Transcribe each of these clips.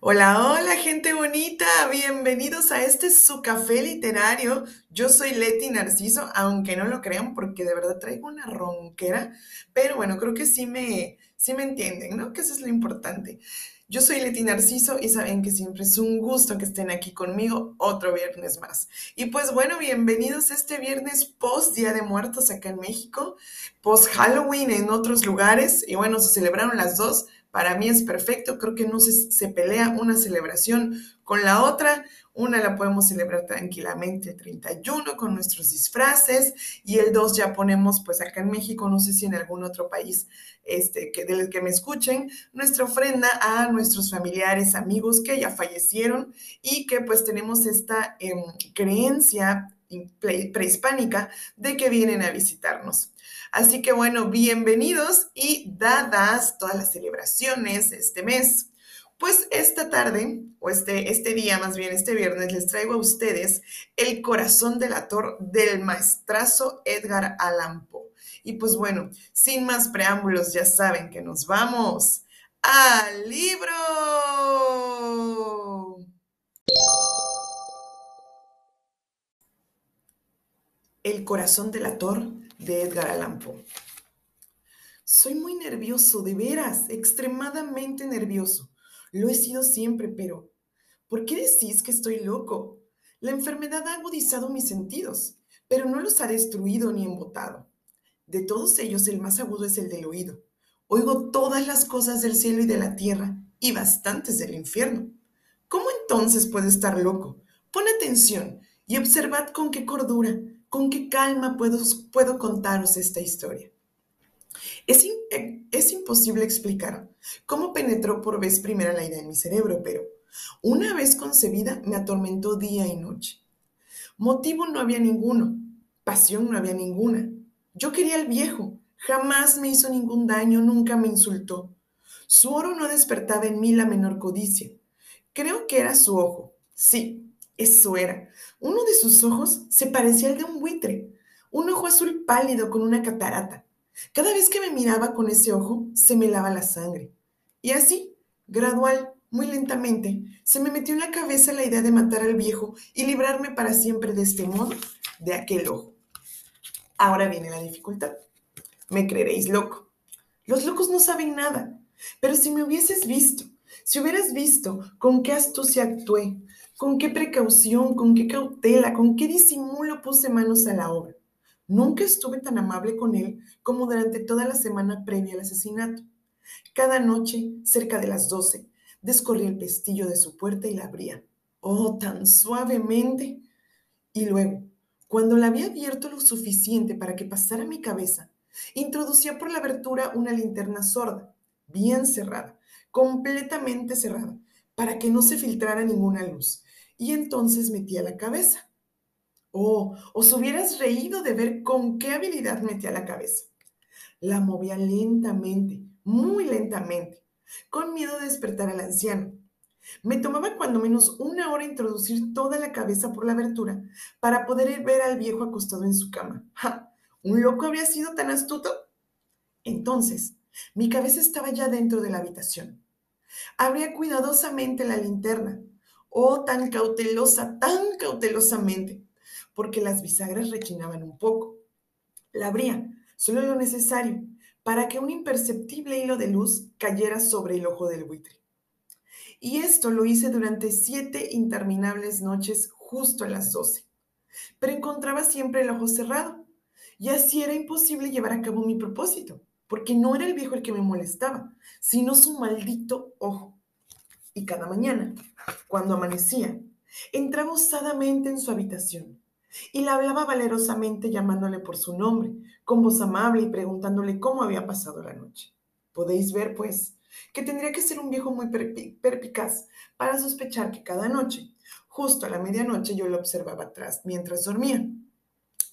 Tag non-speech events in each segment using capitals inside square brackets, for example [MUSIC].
Hola, hola gente bonita, bienvenidos a este su café literario. Yo soy Leti Narciso, aunque no lo crean porque de verdad traigo una ronquera, pero bueno, creo que sí me, sí me entienden, ¿no? Que eso es lo importante. Yo soy Leti Narciso y saben que siempre es un gusto que estén aquí conmigo otro viernes más. Y pues bueno, bienvenidos este viernes post Día de Muertos acá en México, post Halloween en otros lugares y bueno, se celebraron las dos. Para mí es perfecto, creo que no se, se pelea una celebración con la otra. Una la podemos celebrar tranquilamente el 31 con nuestros disfraces y el 2 ya ponemos, pues acá en México, no sé si en algún otro país este, que, del que me escuchen, nuestra ofrenda a nuestros familiares, amigos que ya fallecieron y que pues tenemos esta em, creencia prehispánica de que vienen a visitarnos. Así que bueno, bienvenidos y dadas todas las celebraciones este mes, pues esta tarde, o este, este día más bien, este viernes, les traigo a ustedes El corazón del ator del maestrazo Edgar Allan Poe. Y pues bueno, sin más preámbulos, ya saben que nos vamos al libro. El corazón del ator de Edgar Allan Poe. Soy muy nervioso, de veras, extremadamente nervioso. Lo he sido siempre, pero ¿por qué decís que estoy loco? La enfermedad ha agudizado mis sentidos, pero no los ha destruido ni embotado. De todos ellos, el más agudo es el del oído. Oigo todas las cosas del cielo y de la tierra, y bastantes del infierno. ¿Cómo entonces puedo estar loco? Pon atención y observad con qué cordura, con qué calma puedo, puedo contaros esta historia. Es, eh, es imposible explicar cómo penetró por vez primera la idea en mi cerebro, pero una vez concebida me atormentó día y noche. Motivo no había ninguno, pasión no había ninguna. Yo quería al viejo, jamás me hizo ningún daño, nunca me insultó. Su oro no despertaba en mí la menor codicia. Creo que era su ojo. Sí, eso era. Uno de sus ojos se parecía al de un buitre, un ojo azul pálido con una catarata. Cada vez que me miraba con ese ojo, se me lava la sangre. Y así, gradual, muy lentamente, se me metió en la cabeza la idea de matar al viejo y librarme para siempre de este modo, de aquel ojo. Ahora viene la dificultad. Me creeréis loco. Los locos no saben nada, pero si me hubieses visto, si hubieras visto con qué astucia actué, con qué precaución, con qué cautela, con qué disimulo puse manos a la obra. Nunca estuve tan amable con él como durante toda la semana previa al asesinato. Cada noche, cerca de las doce, descorrí el pestillo de su puerta y la abría. Oh, tan suavemente. Y luego, cuando la había abierto lo suficiente para que pasara mi cabeza, introducía por la abertura una linterna sorda, bien cerrada, completamente cerrada, para que no se filtrara ninguna luz, y entonces metía la cabeza. Oh, os hubieras reído de ver con qué habilidad metía la cabeza. La movía lentamente, muy lentamente, con miedo de despertar al anciano. Me tomaba cuando menos una hora introducir toda la cabeza por la abertura para poder ver al viejo acostado en su cama. ¡Ja! ¿Un loco habría sido tan astuto? Entonces, mi cabeza estaba ya dentro de la habitación. Abría cuidadosamente la linterna. Oh, tan cautelosa, tan cautelosamente porque las bisagras rechinaban un poco. La abría, solo lo necesario, para que un imperceptible hilo de luz cayera sobre el ojo del buitre. Y esto lo hice durante siete interminables noches justo a las doce. Pero encontraba siempre el ojo cerrado, y así era imposible llevar a cabo mi propósito, porque no era el viejo el que me molestaba, sino su maldito ojo. Y cada mañana, cuando amanecía, entraba osadamente en su habitación y la hablaba valerosamente llamándole por su nombre, con voz amable y preguntándole cómo había pasado la noche. Podéis ver, pues, que tendría que ser un viejo muy perpicaz para sospechar que cada noche, justo a la medianoche, yo lo observaba atrás mientras dormía.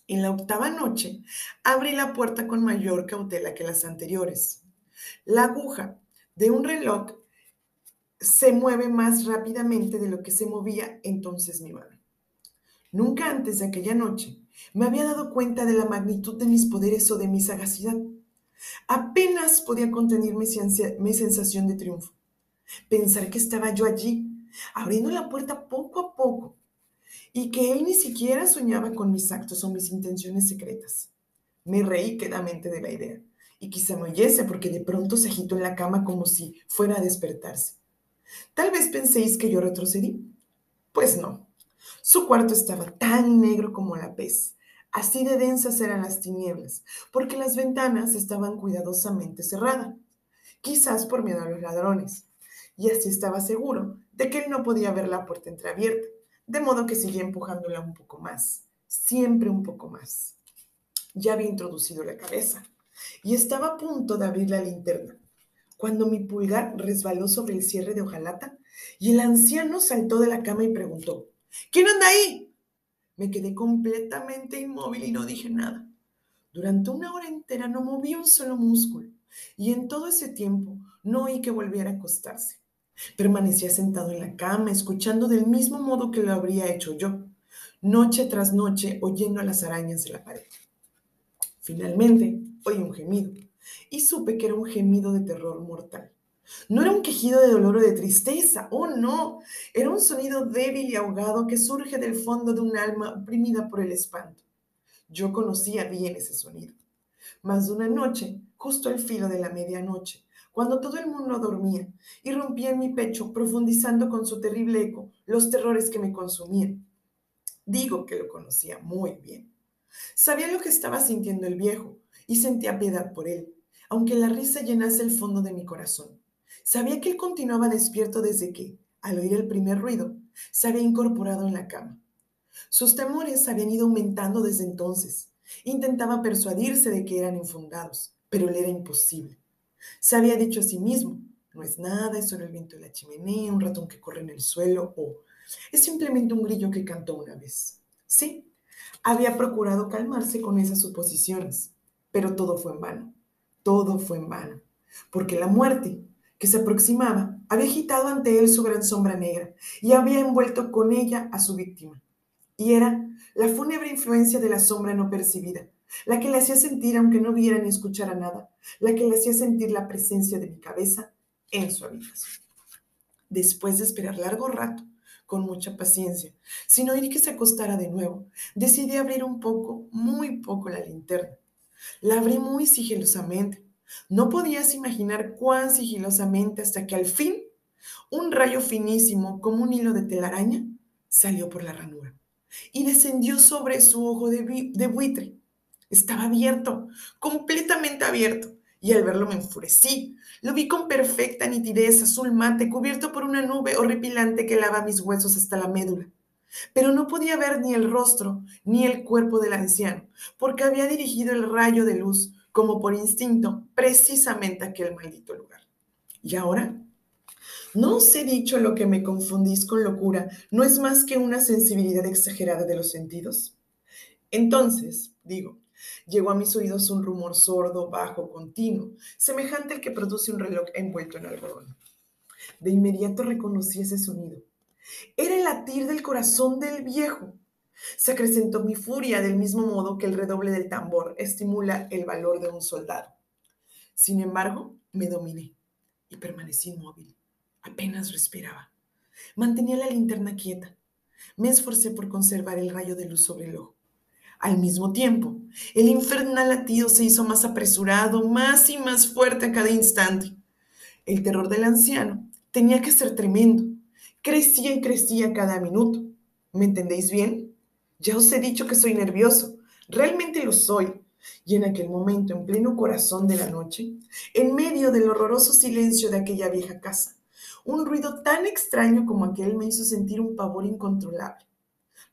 En la octava noche, abrí la puerta con mayor cautela que las anteriores. La aguja de un reloj se mueve más rápidamente de lo que se movía entonces mi mano. Nunca antes de aquella noche me había dado cuenta de la magnitud de mis poderes o de mi sagacidad. Apenas podía contener mi, mi sensación de triunfo. Pensar que estaba yo allí, abriendo la puerta poco a poco, y que él ni siquiera soñaba con mis actos o mis intenciones secretas. Me reí quedamente de la idea y quizá me oyese porque de pronto se agitó en la cama como si fuera a despertarse. Tal vez penséis que yo retrocedí. Pues no. Su cuarto estaba tan negro como la pez. Así de densas eran las tinieblas, porque las ventanas estaban cuidadosamente cerradas, quizás por miedo a los ladrones. Y así estaba seguro de que él no podía ver la puerta entreabierta, de modo que seguía empujándola un poco más, siempre un poco más. Ya había introducido la cabeza y estaba a punto de abrir la linterna, cuando mi pulgar resbaló sobre el cierre de hojalata y el anciano saltó de la cama y preguntó, ¿quién anda ahí? Me quedé completamente inmóvil y no dije nada. Durante una hora entera no moví un solo músculo y en todo ese tiempo no oí que volviera a acostarse. Permanecía sentado en la cama, escuchando del mismo modo que lo habría hecho yo, noche tras noche, oyendo a las arañas de la pared. Finalmente, oí un gemido y supe que era un gemido de terror mortal. No era un quejido de dolor o de tristeza, oh no, era un sonido débil y ahogado que surge del fondo de un alma oprimida por el espanto. Yo conocía bien ese sonido. Más de una noche, justo al filo de la medianoche, cuando todo el mundo dormía, irrumpía en mi pecho, profundizando con su terrible eco los terrores que me consumían. Digo que lo conocía muy bien. Sabía lo que estaba sintiendo el viejo, y sentía piedad por él, aunque la risa llenase el fondo de mi corazón. Sabía que él continuaba despierto desde que, al oír el primer ruido, se había incorporado en la cama. Sus temores habían ido aumentando desde entonces. Intentaba persuadirse de que eran infundados, pero le era imposible. Se había dicho a sí mismo, no es nada, es solo el viento de la chimenea, un ratón que corre en el suelo o es simplemente un grillo que cantó una vez. Sí, había procurado calmarse con esas suposiciones, pero todo fue en vano, todo fue en vano, porque la muerte que se aproximaba había agitado ante él su gran sombra negra y había envuelto con ella a su víctima. Y era la fúnebre influencia de la sombra no percibida, la que le hacía sentir, aunque no viera ni escuchara nada, la que le hacía sentir la presencia de mi cabeza en su habitación. Después de esperar largo rato, con mucha paciencia, sin oír que se acostara de nuevo, decidí abrir un poco, muy poco la linterna la abrí muy sigilosamente. No podías imaginar cuán sigilosamente hasta que al fin un rayo finísimo como un hilo de telaraña salió por la ranura y descendió sobre su ojo de, buitre. Estaba abierto, completamente abierto, y al verlo me enfurecí. Lo vi con perfecta nitidez, azul mate, cubierto por una nube horripilante que lava mis huesos hasta la médula pero no podía ver ni el rostro ni el cuerpo del anciano, porque había dirigido el rayo de luz, como por instinto, precisamente aquel maldito lugar. ¿Y ahora? ¿No os he dicho lo que me confundís con locura no es más que una sensibilidad exagerada de los sentidos? Entonces, digo, llegó a mis oídos un rumor sordo, bajo, continuo, semejante al que produce un reloj envuelto en algodón. De inmediato reconocí ese sonido era el latir del corazón del viejo. Se acrecentó mi furia del mismo modo que el redoble del tambor estimula el valor de un soldado. Sin embargo, me dominé y permanecí inmóvil. Apenas respiraba. Mantenía la linterna quieta. Me esforcé por conservar el rayo de luz sobre el ojo. Al mismo tiempo, el infernal latido se hizo más apresurado, más y más fuerte a cada instante. El terror del anciano tenía que ser tremendo crecía y crecía cada minuto. ¿Me entendéis bien? Ya os he dicho que soy nervioso. Realmente lo soy. Y en aquel momento, en pleno corazón de la noche, en medio del horroroso silencio de aquella vieja casa, un ruido tan extraño como aquel me hizo sentir un pavor incontrolable.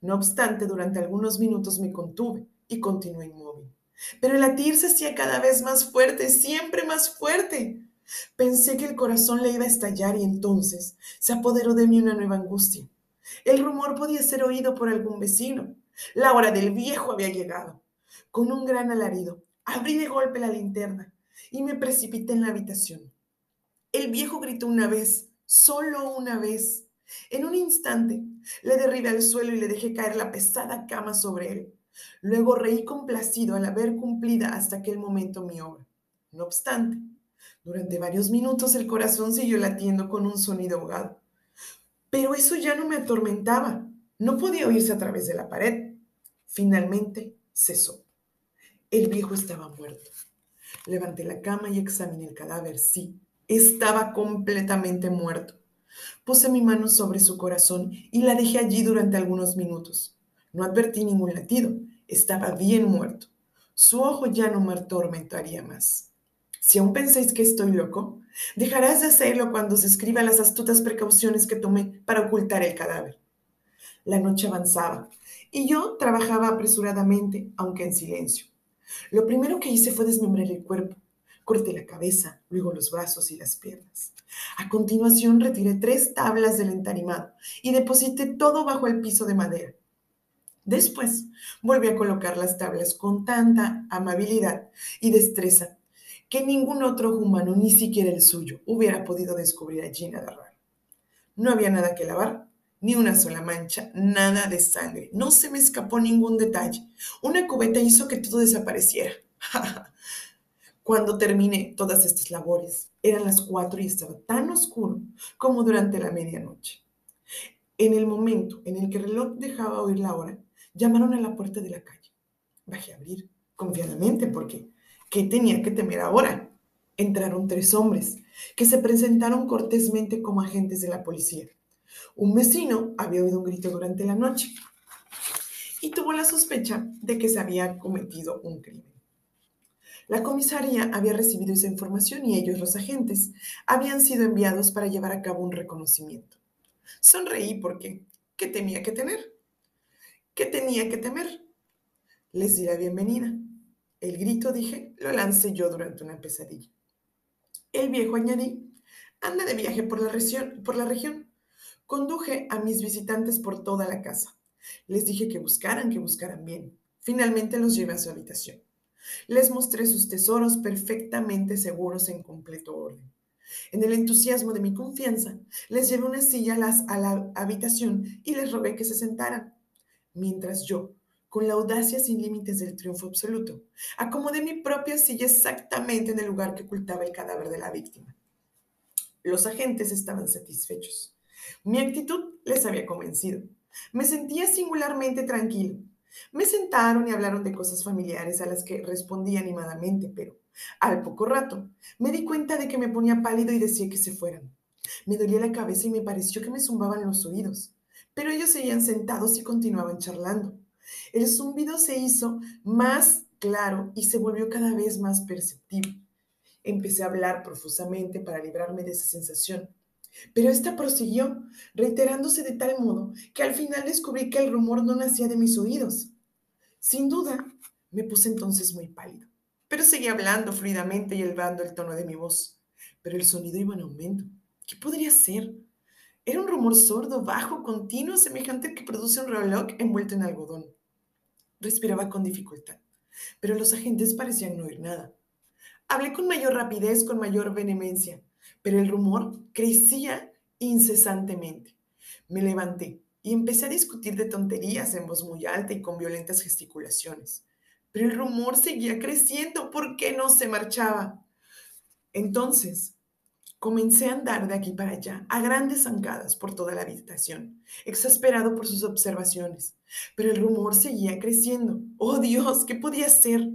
No obstante, durante algunos minutos me contuve y continué inmóvil. Pero el latir se hacía cada vez más fuerte, siempre más fuerte. Pensé que el corazón le iba a estallar y entonces se apoderó de mí una nueva angustia. El rumor podía ser oído por algún vecino. La hora del viejo había llegado. Con un gran alarido, abrí de golpe la linterna y me precipité en la habitación. El viejo gritó una vez, solo una vez. En un instante le derribé al suelo y le dejé caer la pesada cama sobre él. Luego reí complacido al haber cumplida hasta aquel momento mi obra. No obstante, durante varios minutos el corazón siguió latiendo con un sonido ahogado. Pero eso ya no me atormentaba. No podía oírse a través de la pared. Finalmente cesó. El viejo estaba muerto. Levanté la cama y examiné el cadáver. Sí, estaba completamente muerto. Puse mi mano sobre su corazón y la dejé allí durante algunos minutos. No advertí ningún latido. Estaba bien muerto. Su ojo ya no me atormentaría más. Si aún pensáis que estoy loco, dejarás de hacerlo cuando se escriban las astutas precauciones que tomé para ocultar el cadáver. La noche avanzaba y yo trabajaba apresuradamente, aunque en silencio. Lo primero que hice fue desmembrar el cuerpo. Corté la cabeza, luego los brazos y las piernas. A continuación retiré tres tablas del entarimado y deposité todo bajo el piso de madera. Después volví a colocar las tablas con tanta amabilidad y destreza que ningún otro humano, ni siquiera el suyo, hubiera podido descubrir allí nada raro. No había nada que lavar, ni una sola mancha, nada de sangre. No se me escapó ningún detalle. Una cubeta hizo que todo desapareciera. [LAUGHS] Cuando terminé todas estas labores, eran las cuatro y estaba tan oscuro como durante la medianoche. En el momento en el que el reloj dejaba oír la hora, llamaron a la puerta de la calle. Bajé a abrir, confiadamente, porque ¿qué tenía que temer ahora? Entraron tres hombres, que se presentaron cortésmente como agentes de la policía. Un vecino había oído un grito durante la noche y tuvo la sospecha de que se había cometido un crimen. La comisaría había recibido esa información y ellos, los agentes, habían sido enviados para llevar a cabo un reconocimiento. Sonreí porque, ¿qué tenía que temer? ¿Qué tenía que temer? Les di la bienvenida. El grito, dije, lo lancé yo durante una pesadilla. El viejo añadí, anda de viaje por la, región, por la región. Conduje a mis visitantes por toda la casa. Les dije que buscaran, que buscaran bien. Finalmente los llevé a su habitación. Les mostré sus tesoros perfectamente seguros en completo orden. En el entusiasmo de mi confianza, les llevé una silla a, la habitación y les rogué que se sentaran, mientras yo, con la audacia sin límites del triunfo absoluto, acomodé mi propia silla exactamente en el lugar que ocultaba el cadáver de la víctima. Los agentes estaban satisfechos. Mi actitud les había convencido. Me sentía singularmente tranquilo me sentaron y hablaron de cosas familiares a las que respondí animadamente, pero al poco rato me di cuenta de que me ponía pálido y decía que se fueran. Me dolía la cabeza y me pareció que me zumbaban los oídos, pero ellos seguían sentados y continuaban charlando. El zumbido se hizo más claro y se volvió cada vez más perceptible. Empecé a hablar profusamente para librarme de esa sensación. Pero esta prosiguió, reiterándose de tal modo que al final descubrí que el rumor no nacía de mis oídos. Sin duda, me puse entonces muy pálido, pero seguía hablando fluidamente y elevando el tono de mi voz. Pero el sonido iba en aumento. ¿Qué podría ser? Era un rumor sordo, bajo, continuo, semejante al que produce un reloj envuelto en algodón. Respiraba con dificultad, pero los agentes parecían no oír nada. Hablé con mayor rapidez, con mayor vehemencia pero el rumor crecía incesantemente. Me levanté y empecé a discutir de tonterías en voz muy alta y con violentas gesticulaciones. Pero el rumor seguía creciendo. ¿Por qué no se marchaba? Entonces, comencé a andar de aquí para allá, a grandes zancadas por toda la habitación, exasperado por sus observaciones. Pero el rumor seguía creciendo. ¡Oh Dios! ¿Qué podía ser?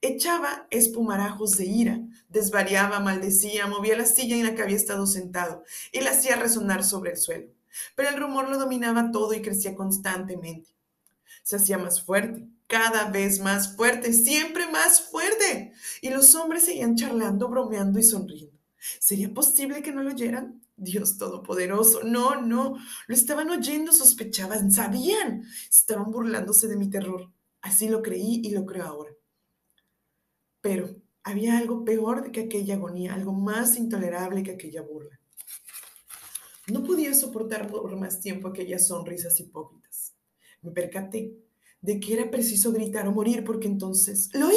Echaba espumarajos de ira, desvariaba, maldecía, movía la silla en la que había estado sentado y la hacía resonar sobre el suelo. Pero el rumor lo dominaba todo y crecía constantemente. Se hacía más fuerte, cada vez más fuerte, siempre más fuerte. Y los hombres seguían charlando, bromeando y sonriendo. ¿Sería posible que no lo oyeran? Dios Todopoderoso, no, no, lo estaban oyendo, sospechaban, sabían, estaban burlándose de mi terror. Así lo creí y lo creo ahora. Pero había algo peor que aquella agonía, algo más intolerable que aquella burla. No podía soportar por más tiempo aquellas sonrisas hipócritas. Me percaté de que era preciso gritar o morir porque entonces, ¿lo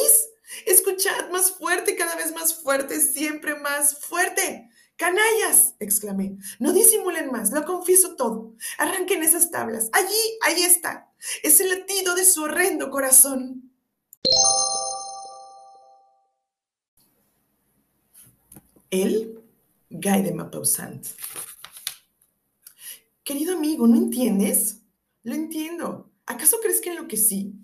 Escuchad más fuerte, cada vez más fuerte, siempre más fuerte. ¡Canallas! exclamé. No disimulen más, lo confieso todo. Arranquen esas tablas. Allí, ahí está. Es el latido de su horrendo corazón. Él, Guy de Maupassant. Querido amigo, ¿no entiendes? Lo entiendo. ¿Acaso crees que enloquecí?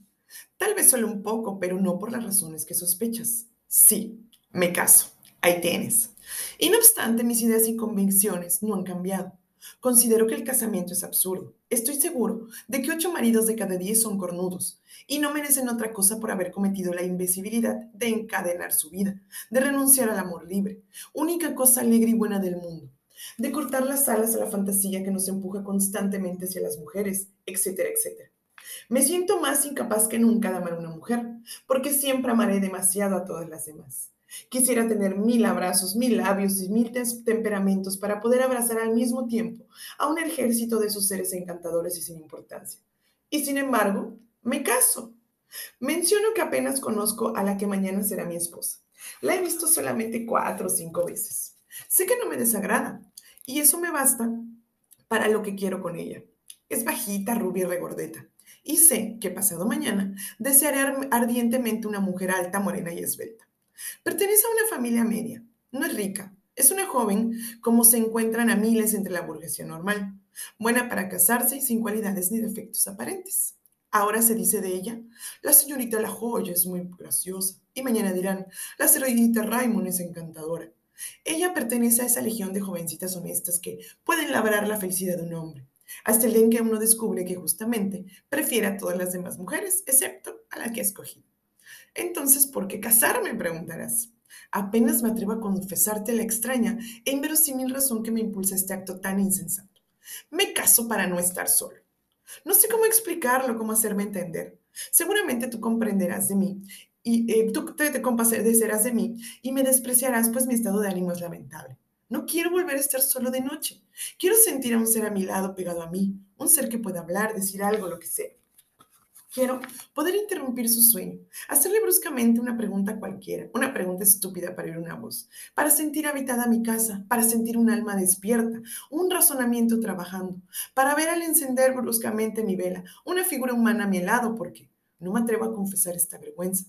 Tal vez solo un poco, pero no por las razones que sospechas. Sí, me caso. Ahí tienes. Y no obstante, mis ideas y convicciones no han cambiado. Considero que el casamiento es absurdo. Estoy seguro de que ocho maridos de cada diez son cornudos y no merecen otra cosa por haber cometido la invisibilidad de encadenar su vida, de renunciar al amor libre, única cosa alegre y buena del mundo, de cortar las alas a la fantasía que nos empuja constantemente hacia las mujeres, etcétera, etcétera. Me siento más incapaz que nunca de amar a una mujer, porque siempre amaré demasiado a todas las demás. Quisiera tener mil abrazos, mil labios y mil temperamentos para poder abrazar al mismo tiempo a un ejército de esos seres encantadores y sin importancia. Y sin embargo, me caso. Menciono que apenas conozco a la que mañana será mi esposa. La he visto solamente cuatro o cinco veces. Sé que no me desagrada y eso me basta para lo que quiero con ella. Es bajita, rubia y regordeta. Y sé que pasado mañana desearé ardientemente una mujer alta, morena y esbelta. Pertenece a una familia media. No es rica. Es una joven como se encuentran a miles entre la burguesía normal. Buena para casarse y sin cualidades ni defectos aparentes. Ahora se dice de ella, la señorita La Joya es muy graciosa. Y mañana dirán, la señorita Raymond es encantadora. Ella pertenece a esa legión de jovencitas honestas que pueden labrar la felicidad de un hombre. Hasta el día en que uno descubre que justamente prefiere a todas las demás mujeres, excepto a la que ha escogido. Entonces, ¿por qué casarme? preguntarás. Apenas me atrevo a confesarte la extraña e inverosímil razón que me impulsa este acto tan insensato. Me caso para no estar solo. No sé cómo explicarlo, cómo hacerme entender. Seguramente tú comprenderás de mí y eh, tú te, te compadecerás de mí y me despreciarás, pues mi estado de ánimo es lamentable. No quiero volver a estar solo de noche. Quiero sentir a un ser a mi lado pegado a mí, un ser que pueda hablar, decir algo, lo que sea. Quiero poder interrumpir su sueño, hacerle bruscamente una pregunta cualquiera, una pregunta estúpida para oír una voz, para sentir habitada mi casa, para sentir un alma despierta, un razonamiento trabajando, para ver al encender bruscamente mi vela, una figura humana a mi lado, porque no me atrevo a confesar esta vergüenza,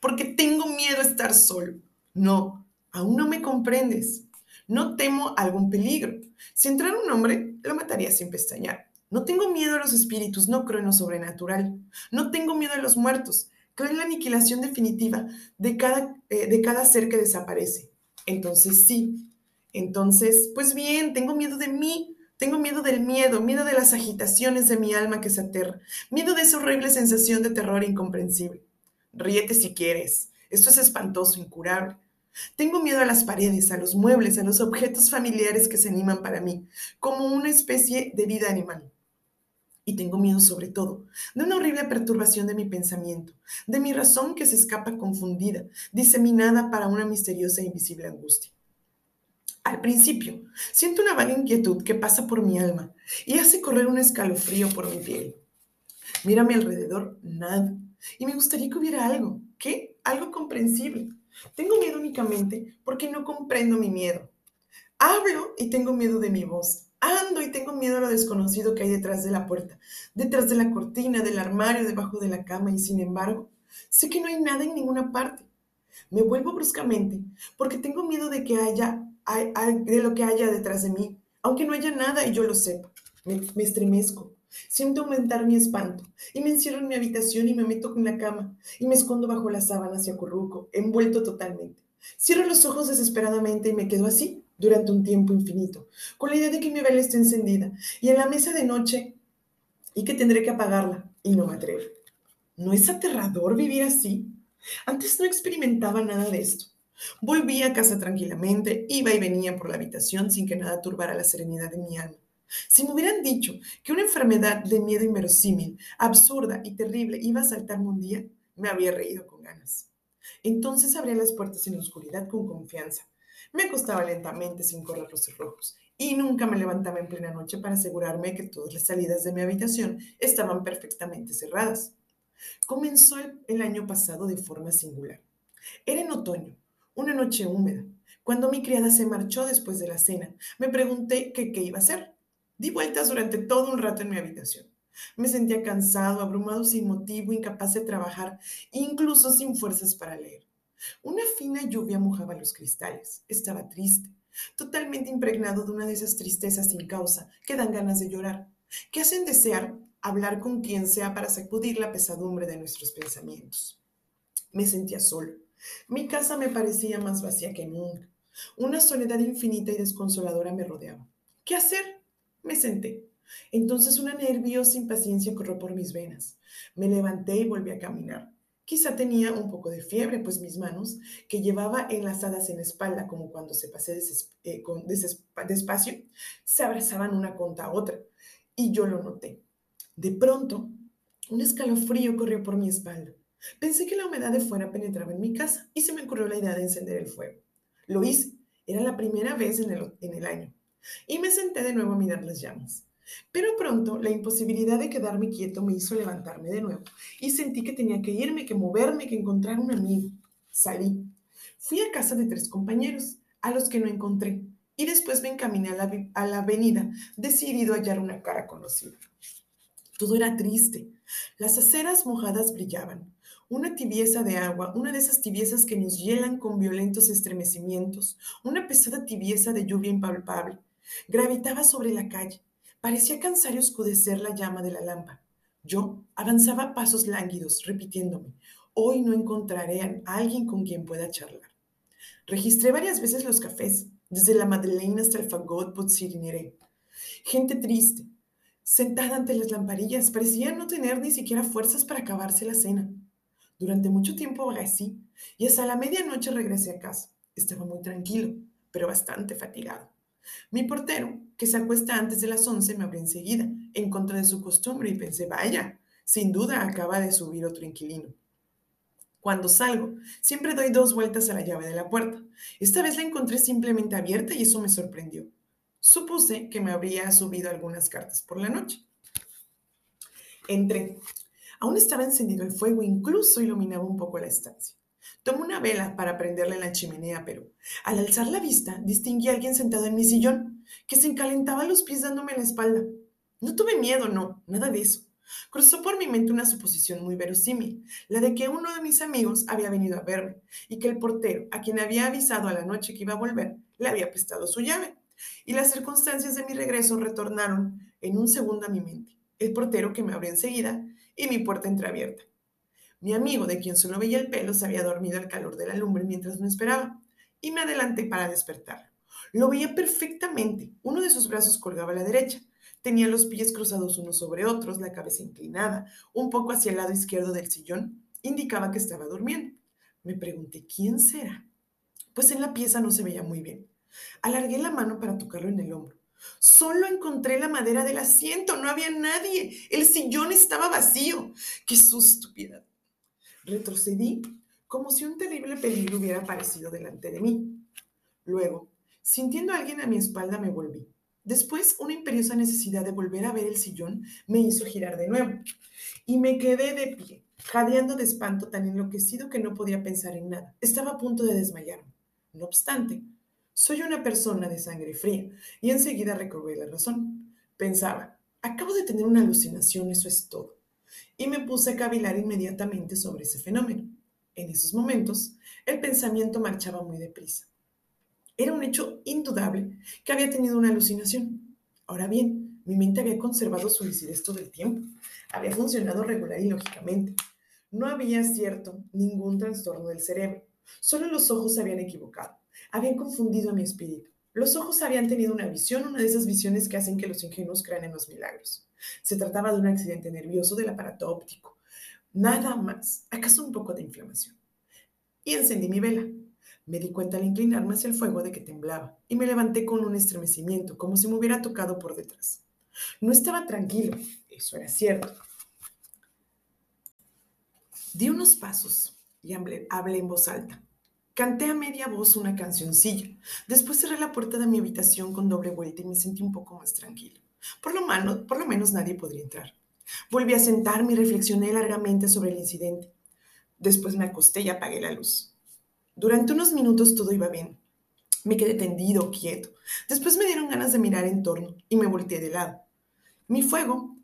porque tengo miedo a estar solo. No, aún no me comprendes. No temo algún peligro. Si entrara un hombre, lo mataría sin pestañear. No tengo miedo a los espíritus, no creo en lo sobrenatural. No tengo miedo a los muertos. Creo en la aniquilación definitiva de cada, eh, de cada ser que desaparece. Entonces sí. Entonces, pues bien, tengo miedo de mí. Tengo miedo del miedo, miedo de las agitaciones de mi alma que se aterra, miedo de esa horrible sensación de terror incomprensible. Ríete si quieres. Esto es espantoso, incurable. Tengo miedo a las paredes, a los muebles, a los objetos familiares que se animan para mí, como una especie de vida animal. Y tengo miedo sobre todo de una horrible perturbación de mi pensamiento, de mi razón que se escapa confundida, diseminada para una misteriosa e invisible angustia. Al principio, siento una vaga inquietud que pasa por mi alma y hace correr un escalofrío por mi piel. Mira mi alrededor, nada. Y me gustaría que hubiera algo. ¿Qué? Algo comprensible. Tengo miedo únicamente porque no comprendo mi miedo. Hablo y tengo miedo de mi voz. Ando y tengo miedo a lo desconocido que hay detrás de la puerta, detrás de la cortina, del armario, debajo de la cama y sin embargo, sé que no hay nada en ninguna parte. Me vuelvo bruscamente porque tengo miedo de que haya de lo que haya detrás de mí, aunque no haya nada y yo lo sepa. Me, me estremezco, siento aumentar mi espanto y me encierro en mi habitación y me meto en la cama y me escondo bajo las sábanas y acurruco, envuelto totalmente. Cierro los ojos desesperadamente y me quedo así, durante un tiempo infinito, con la idea de que mi vela está encendida y en la mesa de noche y que tendré que apagarla y no me atrevo. ¿No es aterrador vivir así? Antes no experimentaba nada de esto. Volví a casa tranquilamente, iba y venía por la habitación sin que nada turbara la serenidad de mi alma. Si me hubieran dicho que una enfermedad de miedo inverosímil, absurda y terrible iba a saltarme un día, me habría reído con ganas. Entonces abría las puertas en la oscuridad con confianza, me acostaba lentamente sin correr los cerrojos y nunca me levantaba en plena noche para asegurarme que todas las salidas de mi habitación estaban perfectamente cerradas. Comenzó el, año pasado de forma singular. Era en otoño, una noche húmeda, Cuando mi criada se marchó después de la cena, me pregunté qué iba a hacer. Di vueltas durante todo un rato en mi habitación. Me sentía cansado, abrumado sin motivo, incapaz de trabajar, incluso sin fuerzas para leer. Una fina lluvia mojaba los cristales. Estaba triste, totalmente impregnado de una de esas tristezas sin causa que dan ganas de llorar, que hacen desear hablar con quien sea para sacudir la pesadumbre de nuestros pensamientos. Me sentía solo. Mi casa me parecía más vacía que nunca. Una soledad infinita y desconsoladora me rodeaba. ¿Qué hacer? Me senté. Entonces una nerviosa impaciencia corrió por mis venas. Me levanté y volví a caminar. Quizá tenía un poco de fiebre, pues mis manos, que llevaba enlazadas en la espalda, como cuando se pasé eh, despacio, se abrazaban una contra otra. Y yo lo noté. De pronto, un escalofrío corrió por mi espalda. Pensé que la humedad de fuera penetraba en mi casa y se me ocurrió la idea de encender el fuego. Lo hice. Era la primera vez en el año. Y me senté de nuevo a mirar las llamas. Pero pronto la imposibilidad de quedarme quieto me hizo levantarme de nuevo y sentí que tenía que irme, que moverme, que encontrar un amigo. Salí. Fui a casa de tres compañeros, a los que no encontré, y después me encaminé a la, avenida, decidido a hallar una cara conocida. Todo era triste. Las aceras mojadas brillaban. Una tibieza de agua, una de esas tibiezas que nos hielan con violentos estremecimientos, una pesada tibieza de lluvia impalpable, gravitaba sobre la calle, Parecía cansar y oscurecer la llama de la lámpara. Yo avanzaba a pasos lánguidos, repitiéndome, hoy no encontraré a alguien con quien pueda charlar. Registré varias veces los cafés, desde la Madeleine hasta el Fagot Potsirineré. Gente triste, sentada ante las lamparillas, parecía no tener ni siquiera fuerzas para acabarse la cena. Durante mucho tiempo vagué así, y hasta la medianoche regresé a casa. Estaba muy tranquilo, pero bastante fatigado. Mi portero, que se acuesta antes de las 11, me abrió enseguida, en contra de su costumbre, y pensé, vaya, sin duda acaba de subir otro inquilino. Cuando salgo, siempre doy dos vueltas a la llave de la puerta. Esta vez la encontré simplemente abierta y eso me sorprendió. Supuse que me habría subido algunas cartas por la noche. Entré. Aún estaba encendido el fuego, incluso iluminaba un poco la estancia. Tomé una vela para prenderla en la chimenea, pero al alzar la vista distinguí a alguien sentado en mi sillón, que se encalentaba los pies dándome la espalda. No tuve miedo, no, nada de eso. Cruzó por mi mente una suposición muy verosímil, la de que uno de mis amigos había venido a verme y que el portero, a quien había avisado a la noche que iba a volver, le había prestado su llave. Y las circunstancias de mi regreso retornaron en un segundo a mi mente. El portero que me abrió enseguida y mi puerta entreabierta. Mi amigo, de quien solo veía el pelo, se había dormido al calor de la lumbre mientras me esperaba, y me adelanté para despertar. Lo veía perfectamente. Uno de sus brazos colgaba a la derecha. Tenía los pies cruzados unos sobre otros, la cabeza inclinada, un poco hacia el lado izquierdo del sillón. Indicaba que estaba durmiendo. Me pregunté, ¿quién será? Pues en la pieza no se veía muy bien. Alargué la mano para tocarlo en el hombro. Solo encontré la madera del asiento, no había nadie. El sillón estaba vacío. ¡Qué susto, Retrocedí como si un terrible peligro hubiera aparecido delante de mí. Luego, sintiendo a alguien a mi espalda, me volví. Después, una imperiosa necesidad de volver a ver el sillón me hizo girar de nuevo. Y me quedé de pie, jadeando de espanto tan enloquecido que no podía pensar en nada. Estaba a punto de desmayarme. No obstante, soy una persona de sangre fría y enseguida recobré la razón. Pensaba, acabo de tener una alucinación, eso es todo y me puse a cavilar inmediatamente sobre ese fenómeno. En esos momentos, el pensamiento marchaba muy deprisa. Era un hecho indudable que había tenido una alucinación. Ahora bien, mi mente había conservado su lucidez todo el tiempo. Había funcionado regular y lógicamente. No había, cierto, ningún trastorno del cerebro. Solo los ojos se habían equivocado. Habían confundido a mi espíritu. Los ojos habían tenido una visión, una de esas visiones que hacen que los ingenuos crean en los milagros. Se trataba de un accidente nervioso del aparato óptico. Nada más, acaso un poco de inflamación. Y encendí mi vela. Me di cuenta al inclinarme hacia el fuego de que temblaba y me levanté con un estremecimiento, como si me hubiera tocado por detrás. No estaba tranquilo, eso era cierto. Di unos pasos y hablé, hablé en voz alta. Canté a media voz una cancioncilla. Después cerré la puerta de mi habitación con doble vuelta y me sentí un poco más tranquilo. Por lo, por lo menos nadie podría entrar. Volví a sentarme y reflexioné largamente sobre el incidente. Después me acosté y apagué la luz. Durante unos minutos todo iba bien. Me quedé tendido, quieto. Después me dieron ganas de mirar en torno y me volteé de lado. Mi fuego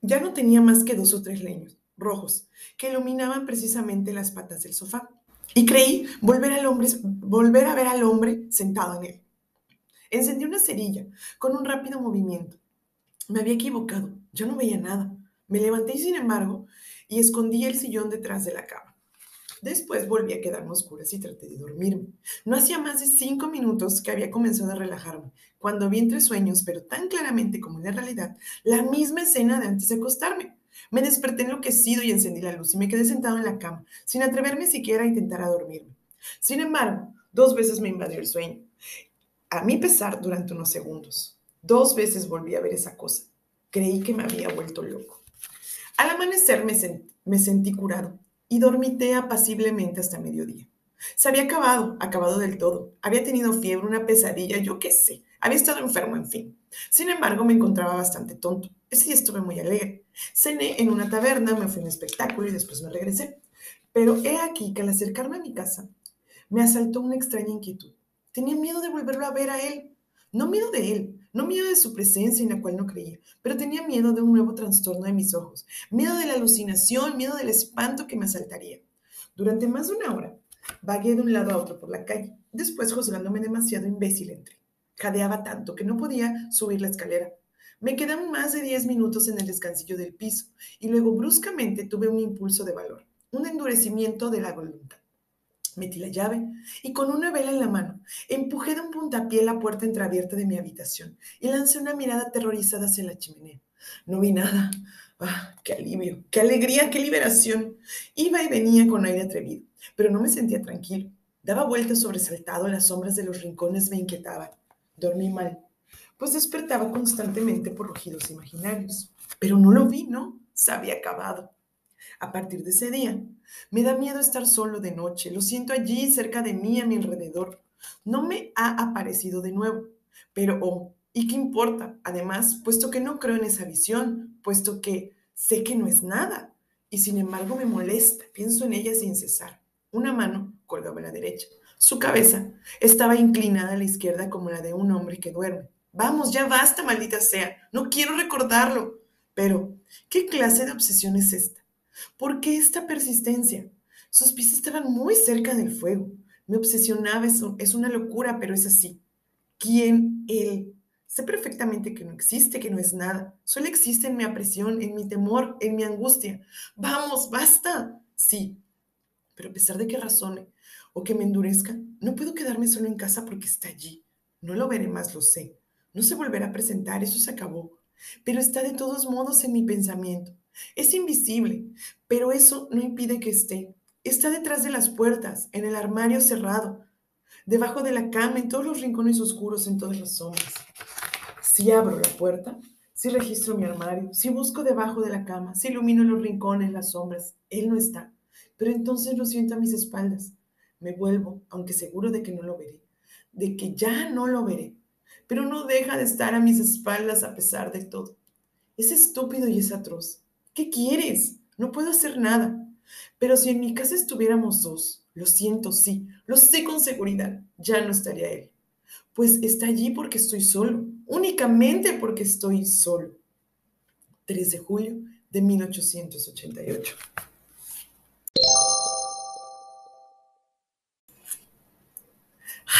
ya no tenía más que dos o tres leños rojos que iluminaban precisamente las patas del sofá. Y creí volver, a ver al hombre sentado en él. Encendí una cerilla con un rápido movimiento. Me había equivocado, yo no veía nada. Me levanté, sin embargo, y escondí el sillón detrás de la cama. Después volví a quedarme oscuras y traté de dormirme. No hacía más de cinco minutos que había comenzado a relajarme, cuando vi entre sueños, pero tan claramente como en la realidad, la misma escena de antes de acostarme. Me desperté enloquecido y encendí la luz y me quedé sentado en la cama, sin atreverme siquiera a intentar a dormirme. Sin embargo, dos veces me invadió el sueño. A mi pesar, durante unos segundos. Dos veces volví a ver esa cosa. Creí que me había vuelto loco. Al amanecer me, me sentí curado y dormité apaciblemente hasta mediodía. Se había acabado, acabado del todo. Había tenido fiebre, una pesadilla, yo qué sé. Había estado enfermo, en fin. Sin embargo, me encontraba bastante tonto. Ese día estuve muy alegre. Cené en una taberna, me fui a un espectáculo y después me regresé. Pero he aquí que al acercarme a mi casa, me asaltó una extraña inquietud. Tenía miedo de volverlo a ver a él. No miedo de él, no miedo de su presencia en la cual no creía, pero tenía miedo de un nuevo trastorno de mis ojos, miedo de la alucinación, miedo del espanto que me asaltaría. Durante más de una hora, vagué de un lado a otro por la calle. Después, juzgándome demasiado imbécil, entré. Jadeaba tanto que no podía subir la escalera. Me quedaban más de 10 minutos en el descansillo del piso y luego bruscamente tuve un impulso de valor, un endurecimiento de la voluntad. Metí la llave y con una vela en la mano empujé de un puntapié la puerta entreabierta de mi habitación y lancé una mirada aterrorizada hacia la chimenea. No vi nada. ¡Ah, qué alivio! ¡Qué alegría! ¡Qué liberación! Iba y venía con aire atrevido, pero no me sentía tranquilo. Daba vueltas sobresaltado, las sombras de los rincones me inquietaban. Dormí mal pues despertaba constantemente por rugidos imaginarios. Pero no lo vi, ¿no? Se había acabado. A partir de ese día, me da miedo estar solo de noche. Lo siento allí, cerca de mí, a mi alrededor. No me ha aparecido de nuevo. Pero, oh, ¿y qué importa? Además, puesto que no creo en esa visión, puesto que sé que no es nada. Y sin embargo me molesta, pienso en ella sin cesar. Una mano colgaba a la derecha. Su cabeza estaba inclinada a la izquierda como la de un hombre que duerme. Vamos, ya basta, maldita sea. No quiero recordarlo. Pero, ¿qué clase de obsesión es esta? ¿Por qué esta persistencia? Sus pies estaban muy cerca del fuego. Me obsesionaba, es una locura, pero es así. ¿Quién él? Sé perfectamente que no existe, que no es nada. Solo existe en mi apresión, en mi temor, en mi angustia. Vamos, basta. Sí, pero a pesar de que razone o que me endurezca, no puedo quedarme solo en casa porque está allí. No lo veré más, lo sé. No se volverá a presentar, eso se acabó. Pero está de todos modos en mi pensamiento. Es invisible, pero eso no impide que esté. Está detrás de las puertas, en el armario cerrado, debajo de la cama, en todos los rincones oscuros, en todas las sombras. Si abro la puerta, si registro mi armario, si busco debajo de la cama, si ilumino los rincones, las sombras, él no está. Pero entonces lo siento a mis espaldas. Me vuelvo, aunque seguro de que no lo veré, de que ya no lo veré pero no deja de estar a mis espaldas a pesar de todo. Es estúpido y es atroz. ¿Qué quieres? No puedo hacer nada. Pero si en mi casa estuviéramos dos, lo siento, sí, lo sé con seguridad, ya no estaría él. Pues está allí porque estoy solo, únicamente porque estoy solo. 3 de julio de 1888.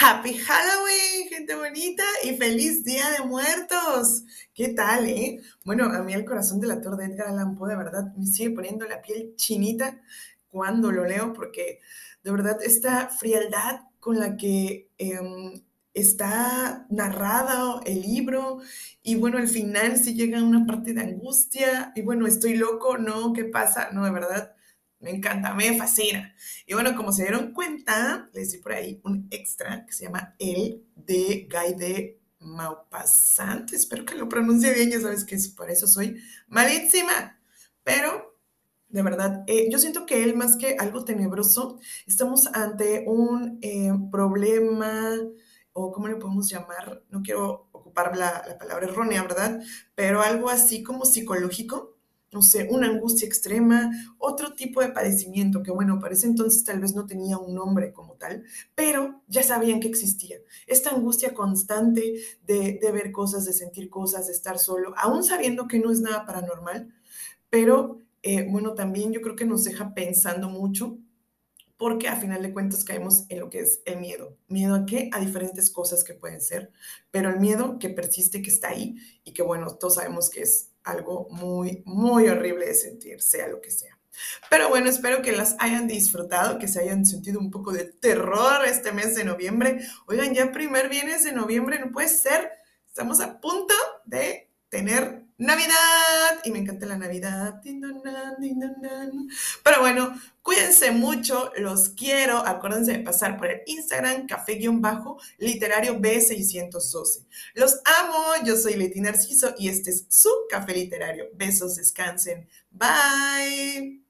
Happy Halloween, gente bonita, y feliz Día de Muertos. ¿Qué tal, eh? Bueno, a mí el corazón del actor de Edgar Allan Poe, de verdad, me sigue poniendo la piel chinita cuando lo leo, porque de verdad esta frialdad con la que em, está narrado el libro, y bueno, al final sí llega una parte de angustia, y bueno, estoy loco, ¿no? ¿Qué pasa? No, de verdad me encanta, me fascina. Y bueno, como se dieron cuenta, les di por ahí un extra que se llama El de Guy de Maupassant. Espero que lo pronuncie bien, ya sabes que por eso soy malísima. Pero, de verdad, eh, yo siento que él, más que algo tenebroso, estamos ante un eh, problema, o cómo le podemos llamar, no quiero ocupar la palabra errónea, ¿verdad? Pero algo así como psicológico no sé, una angustia extrema, otro tipo de padecimiento que, bueno, para ese entonces tal vez no tenía un nombre como tal, pero ya sabían que existía. Esta angustia constante de, de ver cosas, de sentir cosas, de estar solo, aún sabiendo que no es nada paranormal, pero eh, bueno, también yo creo que nos deja pensando mucho porque a final de cuentas caemos en lo que es el miedo. ¿Miedo a qué? A diferentes cosas que pueden ser, pero el miedo que persiste, que está ahí y que bueno, todos sabemos que es algo muy, muy horrible de sentir, sea lo que sea. Pero bueno, espero que las hayan disfrutado, que se hayan sentido un poco de terror este mes de noviembre. Oigan, ya primer viernes de noviembre, no puede ser. Estamos a punto de tener Navidad. Y me encanta la Navidad. Pero bueno, cuídense mucho, los quiero. Acuérdense de pasar por el Instagram, café-literario B612. Los amo, yo soy Leti Narciso y este es su café literario. Besos, descansen. Bye.